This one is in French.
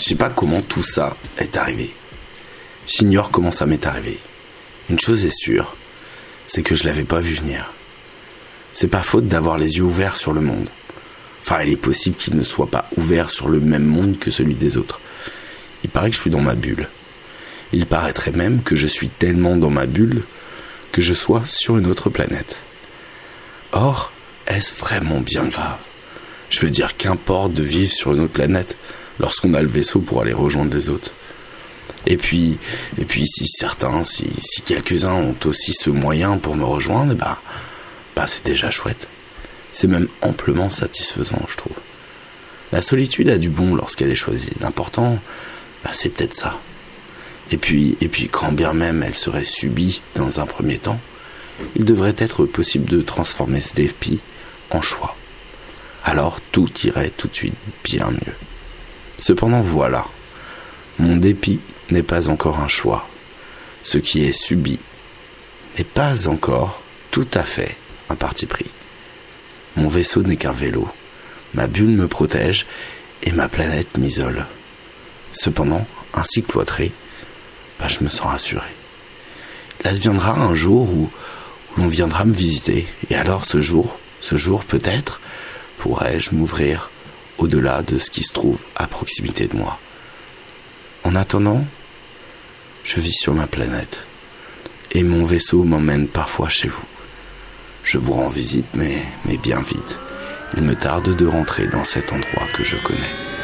Je sais pas comment tout ça est arrivé. J'ignore comment ça m'est arrivé. Une chose est sûre, c'est que je l'avais pas vu venir. C'est pas faute d'avoir les yeux ouverts sur le monde. Enfin, il est possible qu'il ne soit pas ouvert sur le même monde que celui des autres. Il paraît que je suis dans ma bulle. Il paraîtrait même que je suis tellement dans ma bulle que je sois sur une autre planète. Or, est-ce vraiment bien grave? Je veux dire, qu'importe de vivre sur une autre planète lorsqu'on a le vaisseau pour aller rejoindre les autres. Et puis, et puis si certains, si, quelques-uns ont aussi ce moyen pour me rejoindre, bah, bah c'est déjà chouette. C'est même amplement satisfaisant, je trouve. La solitude a du bon lorsqu'elle est choisie. L'important, bah, c'est peut-être ça. Et puis, et puis, quand bien même elle serait subie dans un premier temps, il devrait être possible de transformer ce défi en choix. Alors tout irait tout de suite bien mieux. Cependant voilà, mon dépit n'est pas encore un choix. Ce qui est subi n'est pas encore tout à fait un parti pris. Mon vaisseau n'est qu'un vélo. Ma bulle me protège et ma planète m'isole. Cependant, ainsi cloîtré, bah, je me sens rassuré. Là viendra un jour où, où l'on viendra me visiter, et alors ce jour, ce jour peut-être, pourrais-je m'ouvrir au-delà de ce qui se trouve à proximité de moi. En attendant, je vis sur ma planète, et mon vaisseau m'emmène parfois chez vous. Je vous rends visite, mais, mais bien vite. Il me tarde de rentrer dans cet endroit que je connais.